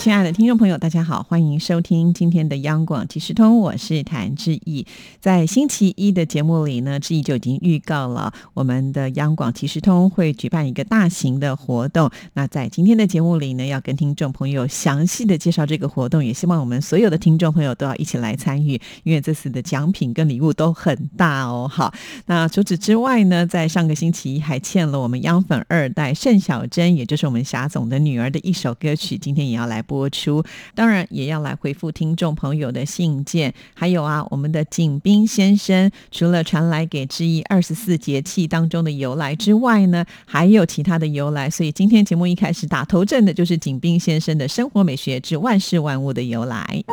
亲爱的听众朋友，大家好，欢迎收听今天的央广即时通，我是谭志毅。在星期一的节目里呢，志毅就已经预告了我们的央广即时通会举办一个大型的活动。那在今天的节目里呢，要跟听众朋友详细的介绍这个活动，也希望我们所有的听众朋友都要一起来参与，因为这次的奖品跟礼物都很大哦。好，那除此之外呢，在上个星期一还欠了我们央粉二代盛小珍，也就是我们霞总的女儿的一首歌曲，今天也要来。播出，当然也要来回复听众朋友的信件。还有啊，我们的景斌先生除了传来给之一二十四节气当中的由来之外呢，还有其他的由来。所以今天节目一开始打头阵的就是景斌先生的生活美学之万事万物的由来。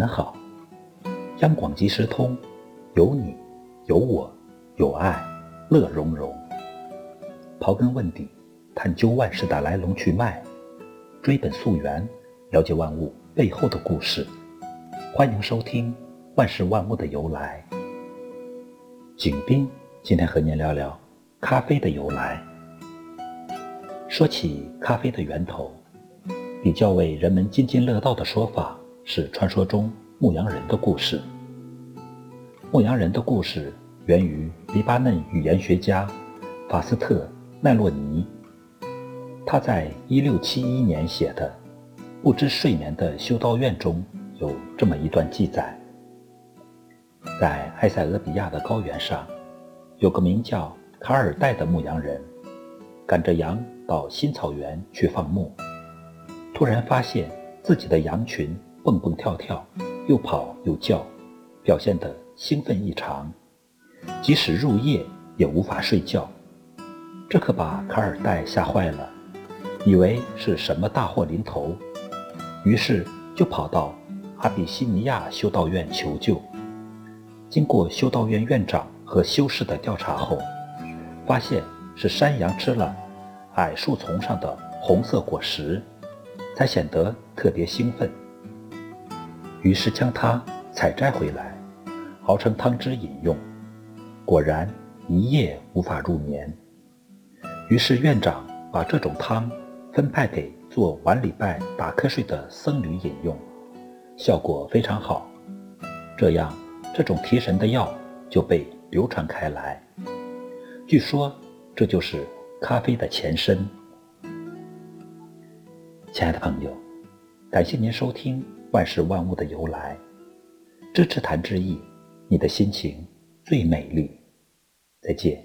们好！央广即时通，有你，有我，有爱，乐融融。刨根问底，探究万事的来龙去脉，追本溯源，了解万物背后的故事。欢迎收听《万事万物的由来》。景斌今天和您聊聊咖啡的由来。说起咖啡的源头。比较为人们津津乐道的说法是传说中牧羊人的故事。牧羊人的故事源于黎巴嫩语言学家法斯特·奈洛尼，他在1671年写的《不知睡眠的修道院》中有这么一段记载：在埃塞俄比亚的高原上，有个名叫卡尔代的牧羊人，赶着羊到新草原去放牧。突然发现自己的羊群蹦蹦跳跳，又跑又叫，表现得兴奋异常，即使入夜也无法睡觉。这可把卡尔代吓坏了，以为是什么大祸临头，于是就跑到阿比西尼亚修道院求救。经过修道院院长和修士的调查后，发现是山羊吃了矮树丛上的红色果实。才显得特别兴奋，于是将它采摘回来，熬成汤汁饮用。果然一夜无法入眠。于是院长把这种汤分派给做晚礼拜打瞌睡的僧侣饮用，效果非常好。这样，这种提神的药就被流传开来。据说这就是咖啡的前身。亲爱的朋友，感谢您收听《万事万物的由来》，支持谈之意，你的心情最美丽。再见。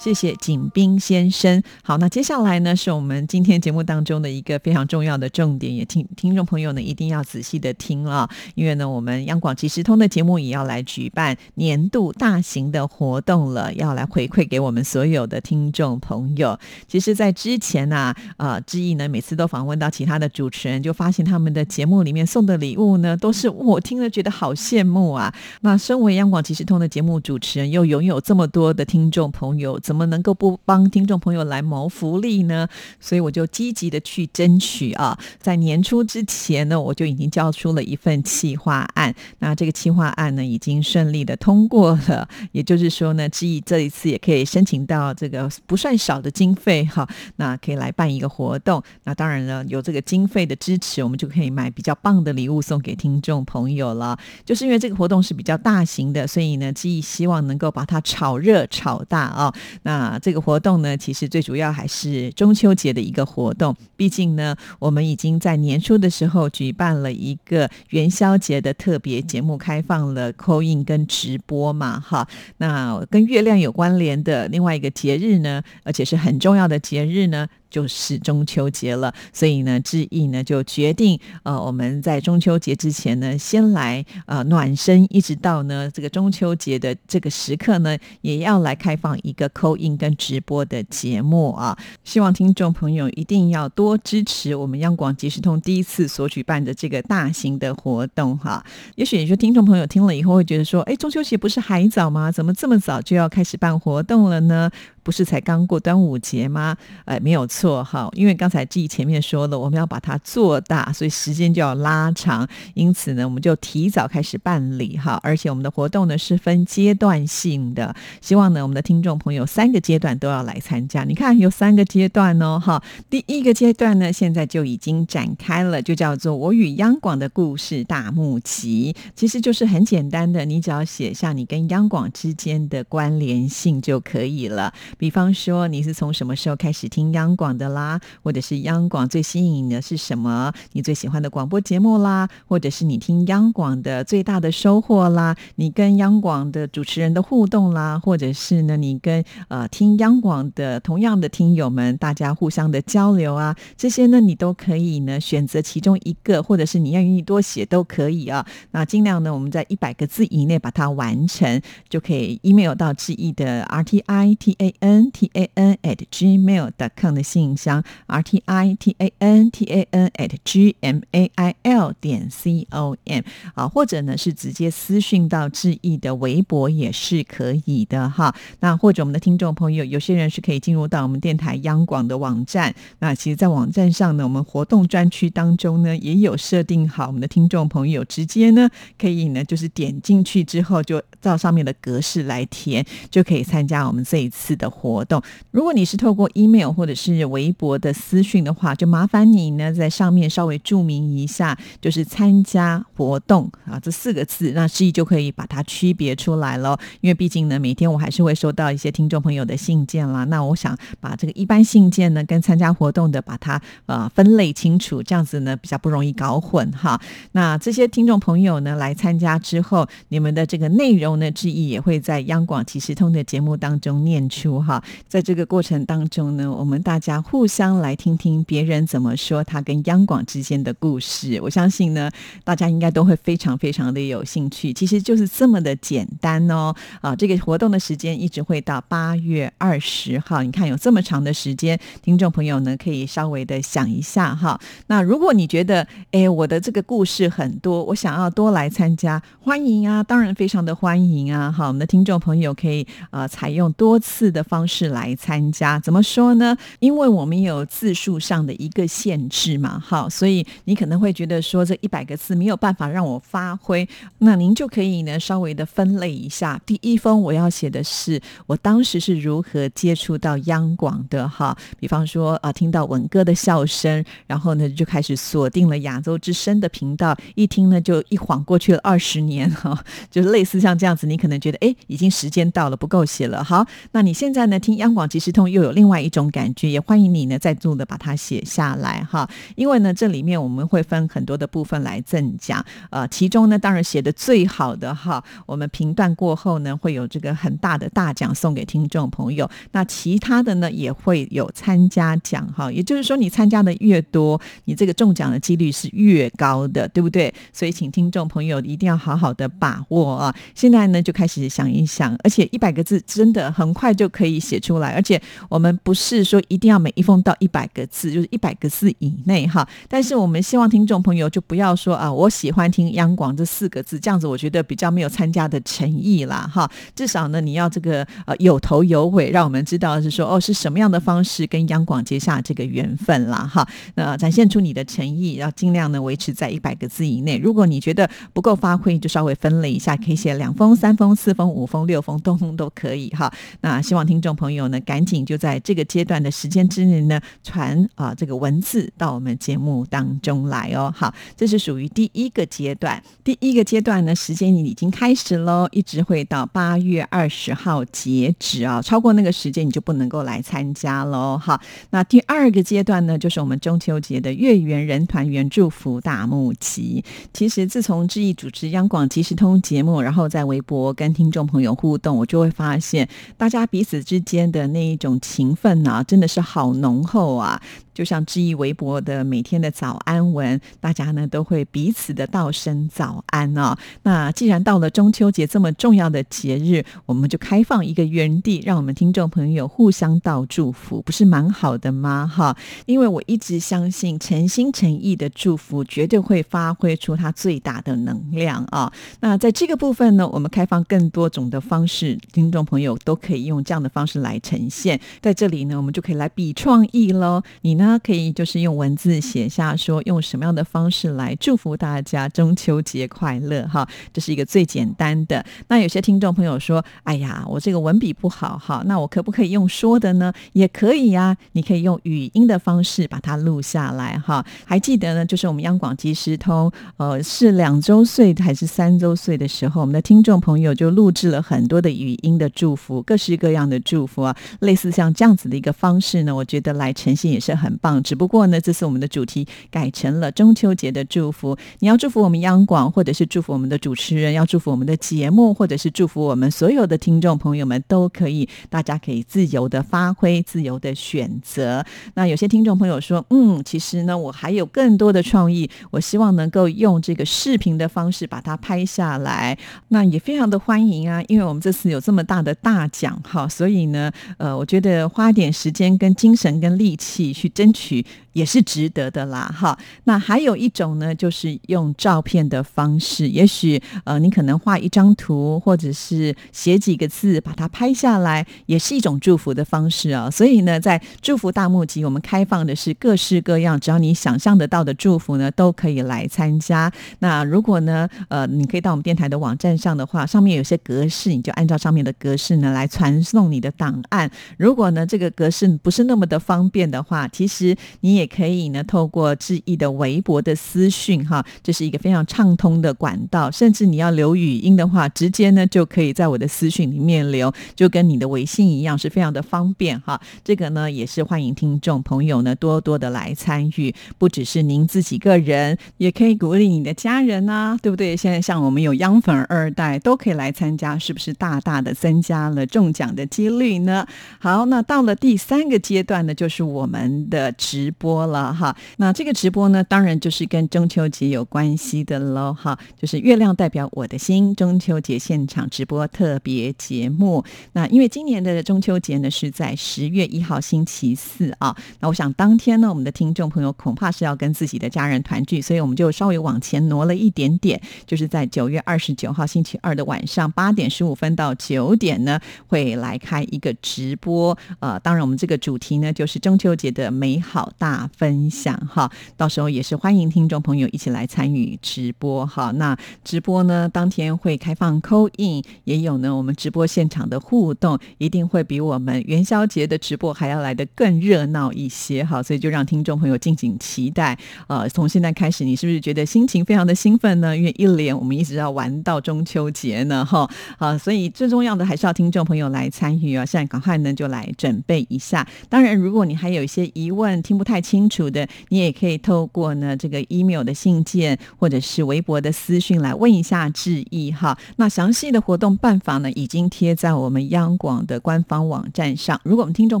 谢谢景斌先生。好，那接下来呢，是我们今天节目当中的一个非常重要的重点，也听听众朋友呢一定要仔细的听啊，因为呢，我们央广即时通的节目也要来举办年度大型的活动了，要来回馈给我们所有的听众朋友。其实，在之前呢，啊，志毅呢每次都访问到其他的主持人，就发现他们的节目里面送的礼物呢，都是我听了觉得好羡慕啊。那身为央广即时通的节目主持人，又拥有这么多的听众朋友，怎怎么能够不帮听众朋友来谋福利呢？所以我就积极的去争取啊，在年初之前呢，我就已经交出了一份企划案。那这个企划案呢，已经顺利的通过了。也就是说呢，志毅这一次也可以申请到这个不算少的经费哈，那可以来办一个活动。那当然了，有这个经费的支持，我们就可以买比较棒的礼物送给听众朋友了。就是因为这个活动是比较大型的，所以呢，志毅希望能够把它炒热炒大啊。那这个活动呢，其实最主要还是中秋节的一个活动。毕竟呢，我们已经在年初的时候举办了一个元宵节的特别节目，开放了扣印跟直播嘛，哈。那跟月亮有关联的另外一个节日呢，而且是很重要的节日呢。就是中秋节了，所以呢，志毅呢就决定，呃，我们在中秋节之前呢，先来呃暖身，一直到呢这个中秋节的这个时刻呢，也要来开放一个扣印跟直播的节目啊。希望听众朋友一定要多支持我们央广即时通第一次所举办的这个大型的活动哈。也许有些听众朋友听了以后会觉得说，哎，中秋节不是还早吗？怎么这么早就要开始办活动了呢？不是才刚过端午节吗？哎，没有错哈，因为刚才记忆前面说了，我们要把它做大，所以时间就要拉长。因此呢，我们就提早开始办理哈，而且我们的活动呢是分阶段性的，希望呢我们的听众朋友三个阶段都要来参加。你看有三个阶段哦哈，第一个阶段呢现在就已经展开了，就叫做我与央广的故事大募集，其实就是很简单的，你只要写下你跟央广之间的关联性就可以了。比方说，你是从什么时候开始听央广的啦？或者是央广最吸引的是什么？你最喜欢的广播节目啦？或者是你听央广的最大的收获啦？你跟央广的主持人的互动啦？或者是呢，你跟呃听央广的同样的听友们，大家互相的交流啊？这些呢，你都可以呢选择其中一个，或者是你要愿意多写都可以啊。那尽量呢，我们在一百个字以内把它完成，就可以 email 到致意的 r t i t a。N t a n at gmail dot com 的信箱，r t i t a n t a n at g m a i l 点 c o m 啊，或者呢是直接私讯到志毅的微博也是可以的哈。那或者我们的听众朋友，有些人是可以进入到我们电台央广的网站。那其实，在网站上呢，我们活动专区当中呢，也有设定好我们的听众朋友直接呢可以呢就是点进去之后，就照上面的格式来填，就可以参加我们这一次的。活动，如果你是透过 email 或者是微博的私讯的话，就麻烦你呢在上面稍微注明一下，就是参加活动啊这四个字，那示意就可以把它区别出来了。因为毕竟呢，每天我还是会收到一些听众朋友的信件啦，那我想把这个一般信件呢跟参加活动的把它呃分类清楚，这样子呢比较不容易搞混哈。那这些听众朋友呢来参加之后，你们的这个内容呢，志毅也会在央广即时通的节目当中念出。哈，在这个过程当中呢，我们大家互相来听听别人怎么说他跟央广之间的故事。我相信呢，大家应该都会非常非常的有兴趣。其实就是这么的简单哦。啊，这个活动的时间一直会到八月二十号。你看有这么长的时间，听众朋友呢可以稍微的想一下哈。那如果你觉得，哎，我的这个故事很多，我想要多来参加，欢迎啊，当然非常的欢迎啊。好，我们的听众朋友可以呃采用多次的方。式来参加，怎么说呢？因为我们有字数上的一个限制嘛，好，所以你可能会觉得说这一百个字没有办法让我发挥，那您就可以呢稍微的分类一下。第一封我要写的是我当时是如何接触到央广的哈，比方说啊听到文哥的笑声，然后呢就开始锁定了亚洲之声的频道，一听呢就一晃过去了二十年哈，就是类似像这样子，你可能觉得哎已经时间到了不够写了，好，那你现在。在呢听央广即时通又有另外一种感觉，也欢迎你呢再度的把它写下来哈。因为呢，这里面我们会分很多的部分来赠奖，呃，其中呢当然写的最好的哈，我们评断过后呢会有这个很大的大奖送给听众朋友。那其他的呢也会有参加奖哈，也就是说你参加的越多，你这个中奖的几率是越高的，对不对？所以请听众朋友一定要好好的把握啊。现在呢就开始想一想，而且一百个字真的很快就可以。可以写出来，而且我们不是说一定要每一封到一百个字，就是一百个字以内哈。但是我们希望听众朋友就不要说啊，我喜欢听央广这四个字，这样子我觉得比较没有参加的诚意啦哈。至少呢，你要这个呃有头有尾，让我们知道是说哦是什么样的方式跟央广结下这个缘分啦哈。那展现出你的诚意，要尽量呢维持在一百个字以内。如果你觉得不够发挥，就稍微分了一下，可以写两封、三封、四封、五封、六封，通通都可以哈。那希望听听。众朋友呢，赶紧就在这个阶段的时间之内呢，传啊这个文字到我们节目当中来哦。好，这是属于第一个阶段。第一个阶段呢，时间你已经开始喽，一直会到八月二十号截止啊。超过那个时间，你就不能够来参加喽。好，那第二个阶段呢，就是我们中秋节的月圆人团圆祝福大募集。其实自从志毅主持央广即时通节目，然后在微博跟听众朋友互动，我就会发现大家彼此。之间的那一种情分啊，真的是好浓厚啊。就像知意微博的每天的早安文，大家呢都会彼此的道声早安哦。那既然到了中秋节这么重要的节日，我们就开放一个园地，让我们听众朋友互相道祝福，不是蛮好的吗？哈，因为我一直相信诚心诚意的祝福，绝对会发挥出它最大的能量啊。那在这个部分呢，我们开放更多种的方式，听众朋友都可以用这样的方式来呈现。在这里呢，我们就可以来比创意喽。你呢？那可以就是用文字写下说用什么样的方式来祝福大家中秋节快乐哈，这是一个最简单的。那有些听众朋友说，哎呀，我这个文笔不好哈，那我可不可以用说的呢？也可以呀，你可以用语音的方式把它录下来哈。还记得呢，就是我们央广即时通，呃，是两周岁还是三周岁的时候，我们的听众朋友就录制了很多的语音的祝福，各式各样的祝福啊，类似像这样子的一个方式呢，我觉得来呈现也是很。棒，只不过呢，这次我们的主题改成了中秋节的祝福。你要祝福我们央广，或者是祝福我们的主持人，要祝福我们的节目，或者是祝福我们所有的听众朋友们，都可以。大家可以自由的发挥，自由的选择。那有些听众朋友说，嗯，其实呢，我还有更多的创意，我希望能够用这个视频的方式把它拍下来。那也非常的欢迎啊，因为我们这次有这么大的大奖哈，所以呢，呃，我觉得花点时间、跟精神、跟力气去争。争取也是值得的啦，哈。那还有一种呢，就是用照片的方式，也许呃，你可能画一张图，或者是写几个字，把它拍下来，也是一种祝福的方式啊。所以呢，在祝福大募集，我们开放的是各式各样，只要你想象得到的祝福呢，都可以来参加。那如果呢，呃，你可以到我们电台的网站上的话，上面有些格式，你就按照上面的格式呢来传送你的档案。如果呢，这个格式不是那么的方便的话，其实你也可以呢，透过志毅的微博的私讯哈，这是一个非常畅通的管道。甚至你要留语音的话，直接呢就可以在我的私讯里面留，就跟你的微信一样，是非常的方便哈。这个呢也是欢迎听众朋友呢多多的来参与，不只是您自己个人，也可以鼓励你的家人呐，对不对？现在像我们有央粉二代都可以来参加，是不是大大的增加了中奖的几率呢？好，那到了第三个阶段呢，就是我们的。直播播了哈，那这个直播呢，当然就是跟中秋节有关系的喽哈，就是月亮代表我的心中秋节现场直播特别节目。那因为今年的中秋节呢是在十月一号星期四啊，那我想当天呢，我们的听众朋友恐怕是要跟自己的家人团聚，所以我们就稍微往前挪了一点点，就是在九月二十九号星期二的晚上八点十五分到九点呢，会来开一个直播。呃，当然我们这个主题呢就是中秋节的美。好大分享哈，到时候也是欢迎听众朋友一起来参与直播哈。那直播呢，当天会开放扣印，也有呢我们直播现场的互动，一定会比我们元宵节的直播还要来得更热闹一些哈。所以就让听众朋友敬请期待。呃，从现在开始，你是不是觉得心情非常的兴奋呢？因为一连我们一直要玩到中秋节呢哈。好，所以最重要的还是要听众朋友来参与啊。现在赶快呢就来准备一下。当然，如果你还有一些疑问，问听不太清楚的，你也可以透过呢这个 email 的信件或者是微博的私讯来问一下志毅哈。那详细的活动办法呢，已经贴在我们央广的官方网站上。如果我们听众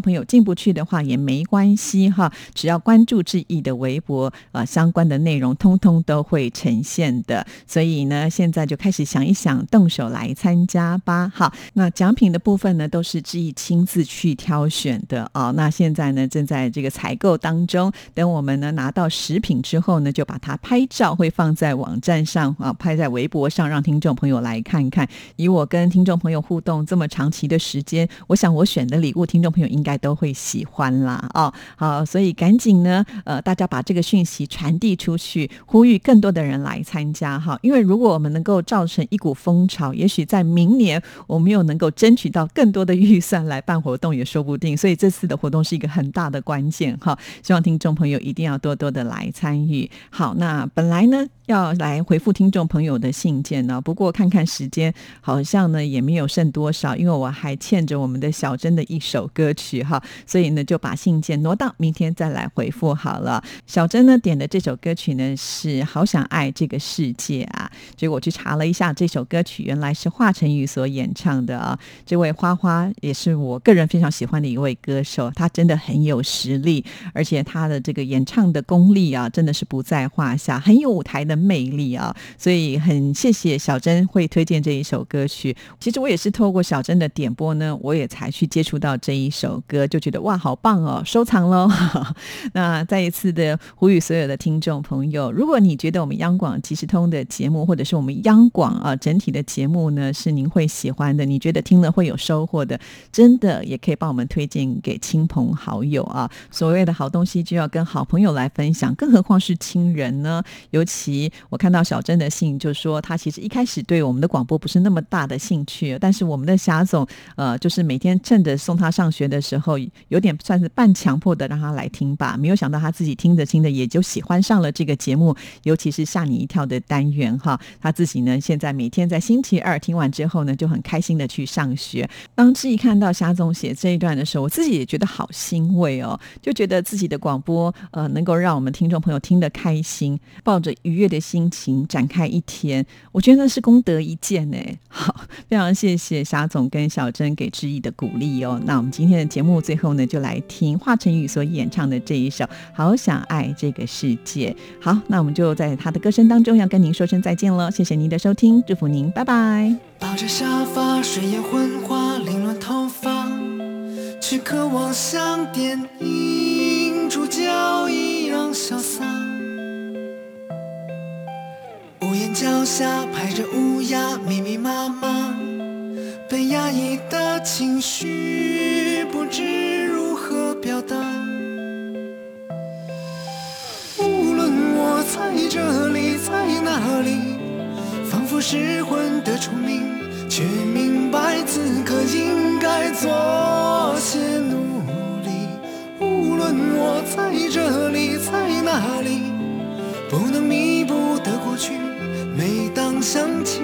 朋友进不去的话，也没关系哈，只要关注志毅的微博，呃，相关的内容通通都会呈现的。所以呢，现在就开始想一想，动手来参加吧。好，那奖品的部分呢，都是志毅亲自去挑选的哦。那现在呢，正在这个采。购当中，中等我们呢拿到食品之后呢，就把它拍照，会放在网站上啊，拍在微博上，让听众朋友来看看。以我跟听众朋友互动这么长期的时间，我想我选的礼物，听众朋友应该都会喜欢啦。哦，好，所以赶紧呢，呃，大家把这个讯息传递出去，呼吁更多的人来参加哈。因为如果我们能够造成一股风潮，也许在明年我们又能够争取到更多的预算来办活动也说不定。所以这次的活动是一个很大的关键。哈，希望听众朋友一定要多多的来参与。好，那本来呢要来回复听众朋友的信件呢，不过看看时间，好像呢也没有剩多少，因为我还欠着我们的小珍的一首歌曲哈，所以呢就把信件挪到明天再来回复好了。小珍呢点的这首歌曲呢是《好想爱这个世界》啊，结果我去查了一下，这首歌曲原来是华晨宇所演唱的啊。这位花花也是我个人非常喜欢的一位歌手，他真的很有实力，而且他他的这个演唱的功力啊，真的是不在话下，很有舞台的魅力啊。所以很谢谢小珍会推荐这一首歌曲。其实我也是透过小珍的点播呢，我也才去接触到这一首歌，就觉得哇，好棒哦，收藏喽。那再一次的呼吁所有的听众朋友，如果你觉得我们央广即时通的节目，或者是我们央广啊整体的节目呢，是您会喜欢的，你觉得听了。会有收获的，真的也可以帮我们推荐给亲朋好友啊！所谓的好东西就要跟好朋友来分享，更何况是亲人呢？尤其我看到小珍的信，就说他其实一开始对我们的广播不是那么大的兴趣，但是我们的霞总呃，就是每天趁着送他上学的时候，有点算是半强迫的让他来听吧。没有想到他自己听着听着也就喜欢上了这个节目，尤其是吓你一跳的单元哈。他自己呢，现在每天在星期二听完之后呢，就很开心的去上。学当自己看到霞总写这一段的时候，我自己也觉得好欣慰哦，就觉得自己的广播呃能够让我们听众朋友听得开心，抱着愉悦的心情展开一天，我觉得那是功德一件呢。好，非常谢谢霞总跟小珍给志毅的鼓励哦。那我们今天的节目最后呢，就来听华晨宇所演唱的这一首《好想爱这个世界》。好，那我们就在他的歌声当中要跟您说声再见了，谢谢您的收听，祝福您，拜拜。抱着沙发，睡眼昏花，凌乱头发，去渴望像电影主角一样潇洒。屋檐脚下排着乌鸦，密密麻麻，被压抑的情绪不知如何表达。无论我在这里，在哪里。仿佛失魂的虫鸣，却明白此刻应该做些努力。问我在这里，在哪里，不能弥补的过去，每当想起，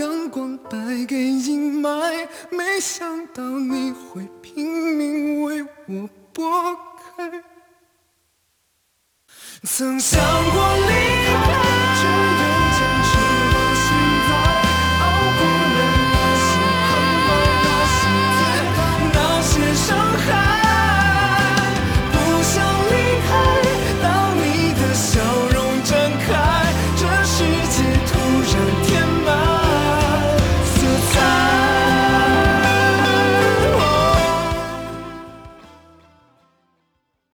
阳光败给阴霾没想到你会拼命为我拨开。曾想过离开